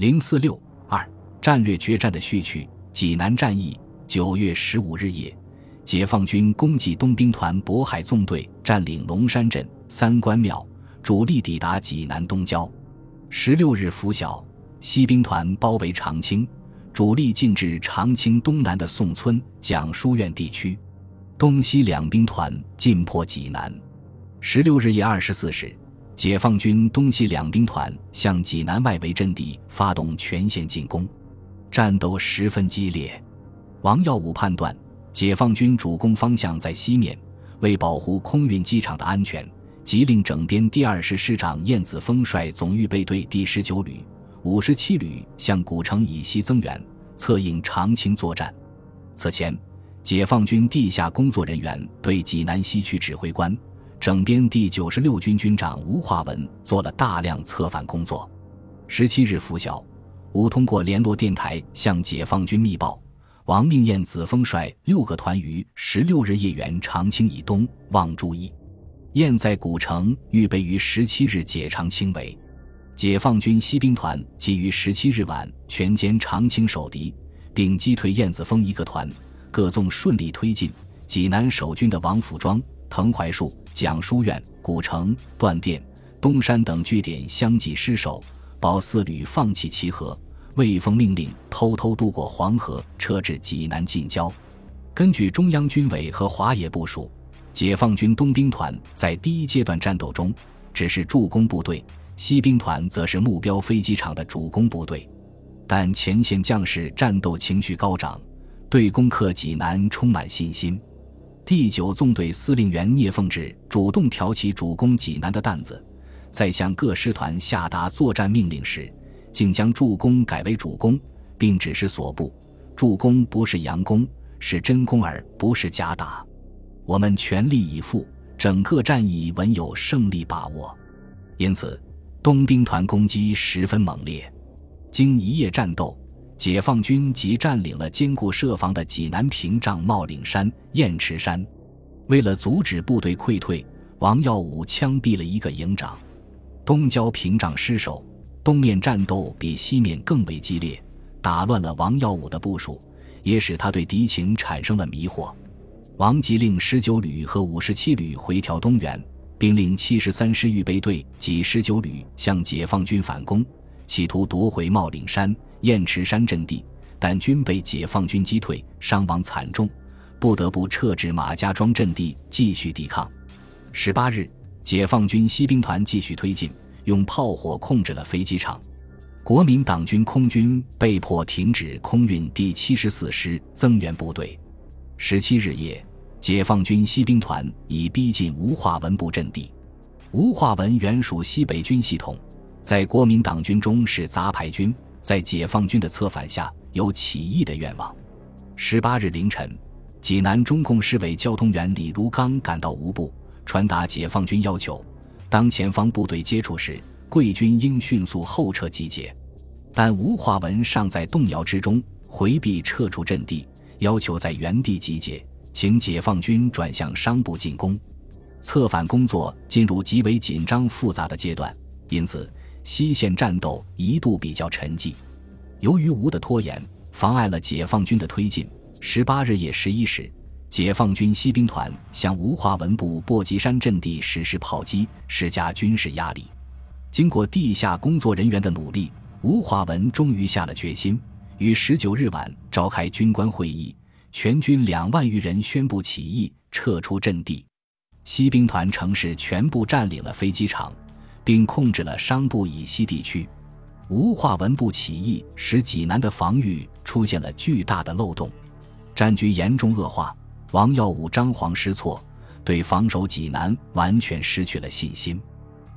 零四六二战略决战的序曲：济南战役九月十五日夜，解放军攻击东兵团渤海纵队，占领龙山镇、三官庙，主力抵达济南东郊。十六日拂晓，西兵团包围长清，主力进至长清东南的宋村、蒋书院地区。东西两兵团进破济南。十六日夜二十四时，解放军东西两兵团向济南外围阵地发动全线进攻，战斗十分激烈。王耀武判断，解放军主攻方向在西面，为保护空运机场的安全，即令整编第二师师长燕子峰率总预备队第十九旅、五十七旅向古城以西增援，策应长清作战。此前。解放军地下工作人员对济南西区指挥官、整编第九十六军军长吴化文做了大量策反工作。十七日拂晓，吴通过联络电台向解放军密报：王命燕子峰率六个团于十六日夜援长清以东，望注意。燕在古城预备于十七日解长清围。解放军西兵团即于十七日晚全歼长清守敌，并击退燕子峰一个团。各纵顺利推进，济南守军的王府庄、滕槐树、蒋书院、古城、断店、东山等据点相继失守，保四旅放弃齐河，未奉命令偷偷渡过黄河，撤至济南近郊。根据中央军委和华野部署，解放军东兵团在第一阶段战斗中只是助攻部队，西兵团则是目标飞机场的主攻部队，但前线将士战斗情绪高涨。对攻克济南充满信心。第九纵队司令员聂凤智主动挑起主攻济南的担子，在向各师团下达作战命令时，竟将助攻改为主攻，并指示所部：助攻不是佯攻，是真攻，而不是假打。我们全力以赴，整个战役稳有胜利把握。因此，东兵团攻击十分猛烈。经一夜战斗。解放军即占领了坚固设防的济南屏障茂岭山、雁池山。为了阻止部队溃退，王耀武枪毙了一个营长。东郊屏障失守，东面战斗比西面更为激烈，打乱了王耀武的部署，也使他对敌情产生了迷惑。王即令十九旅和五十七旅回调东援，并令七十三师预备队及十九旅向解放军反攻，企图夺回茂岭山。雁池山阵地，但均被解放军击退，伤亡惨重，不得不撤至马家庄阵地继续抵抗。十八日，解放军西兵团继续推进，用炮火控制了飞机场。国民党军空军被迫停止空运第七十四师增援部队。十七日夜，解放军西兵团已逼近吴化文部阵地。吴化文原属西北军系统，在国民党军中是杂牌军。在解放军的策反下，有起义的愿望。十八日凌晨，济南中共市委交通员李如刚赶到吴部，传达解放军要求：当前方部队接触时，贵军应迅速后撤集结。但吴化文尚在动摇之中，回避撤出阵地，要求在原地集结，请解放军转向商部进攻。策反工作进入极为紧张复杂的阶段，因此。西线战斗一度比较沉寂，由于吴的拖延，妨碍了解放军的推进。十八日夜十一时，解放军西兵团向吴化文部簸箕山阵地实施炮击，施加军事压力。经过地下工作人员的努力，吴化文终于下了决心，于十九日晚召开军官会议，全军两万余人宣布起义，撤出阵地。西兵团城市全部占领了飞机场。并控制了商埠以西地区，吴化文部起义使济南的防御出现了巨大的漏洞，战局严重恶化。王耀武张皇失措，对防守济南完全失去了信心。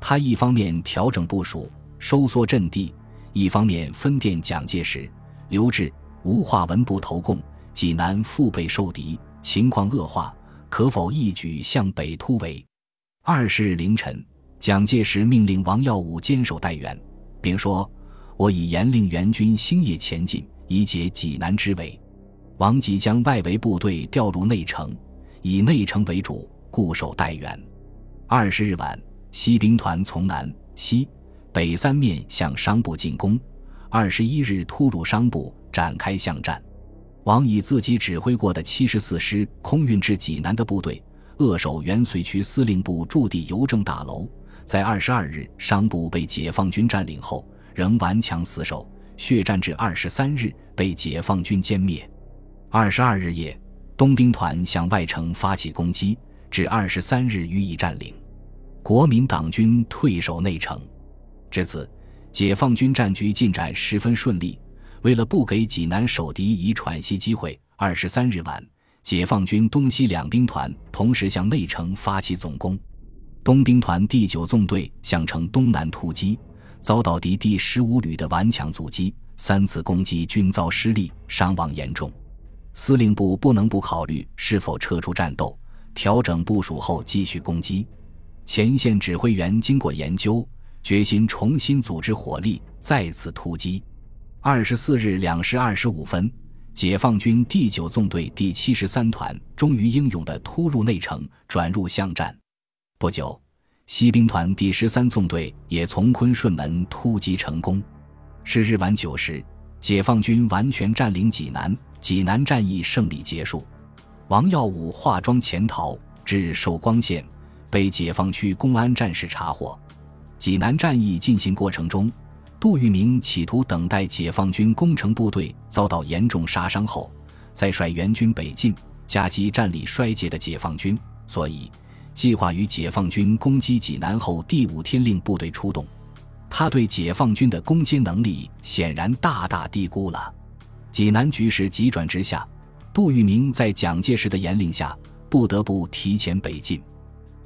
他一方面调整部署，收缩阵地，一方面分电蒋介石、刘峙、吴化文部投共，济南腹背受敌，情况恶化，可否一举向北突围？二十日凌晨。蒋介石命令王耀武坚守待援，并说：“我已严令援军星夜前进，以解济南之围。”王即将外围部队调入内城，以内城为主，固守待援。二十日晚，西兵团从南、西北三面向商部进攻，二十一日突入商部，展开巷战。王以自己指挥过的七十四师空运至济南的部队，扼守原绥区司令部驻地邮政大楼。在二十二日，商部被解放军占领后，仍顽强死守，血战至二十三日，被解放军歼灭。二十二日夜，东兵团向外城发起攻击，至二十三日予以占领。国民党军退守内城。至此，解放军战局进展十分顺利。为了不给济南守敌以喘息机会，二十三日晚，解放军东西两兵团同时向内城发起总攻。东兵团第九纵队向城东南突击，遭到敌第十五旅的顽强阻击，三次攻击均遭失利，伤亡严重。司令部不能不考虑是否撤出战斗，调整部署后继续攻击。前线指挥员经过研究，决心重新组织火力，再次突击。二十四日两时二十五分，解放军第九纵队第七十三团终于英勇地突入内城，转入巷战。不久，西兵团第十三纵队也从昆顺门突击成功。是日晚九时，解放军完全占领济南，济南战役胜利结束。王耀武化妆潜逃至寿光县，被解放区公安战士查获。济南战役进行过程中。杜聿明企图等待解放军攻城部队遭到严重杀伤后，再率援军北进，夹击战力衰竭的解放军，所以计划于解放军攻击济南后第五天令部队出动。他对解放军的攻坚能力显然大大低估了。济南局势急转直下，杜聿明在蒋介石的严令下不得不提前北进，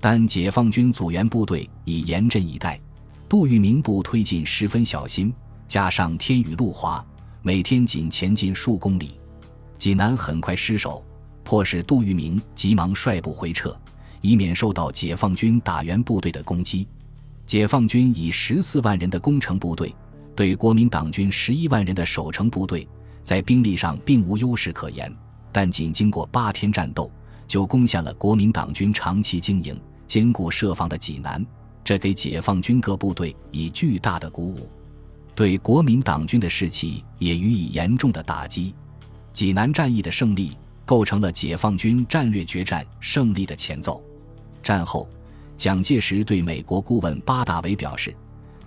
但解放军阻援部队已严阵以待。杜聿明部推进十分小心，加上天雨路滑，每天仅前进数公里，济南很快失守，迫使杜聿明急忙率部回撤，以免受到解放军打援部队的攻击。解放军以十四万人的攻城部队对国民党军十一万人的守城部队，在兵力上并无优势可言，但仅经过八天战斗，就攻下了国民党军长期经营、坚固设防的济南。这给解放军各部队以巨大的鼓舞，对国民党军的士气也予以严重的打击。济南战役的胜利构成了解放军战略决战胜利的前奏。战后，蒋介石对美国顾问巴大维表示，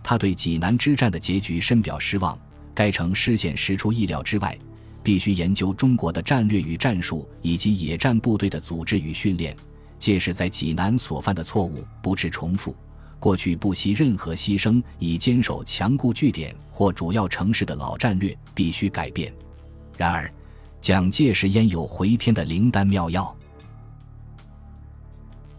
他对济南之战的结局深表失望。该城失陷实出意料之外，必须研究中国的战略与战术，以及野战部队的组织与训练，届时在济南所犯的错误不致重复。过去不惜任何牺牲以坚守强固据点或主要城市的老战略必须改变。然而，蒋介石焉有回天的灵丹妙药？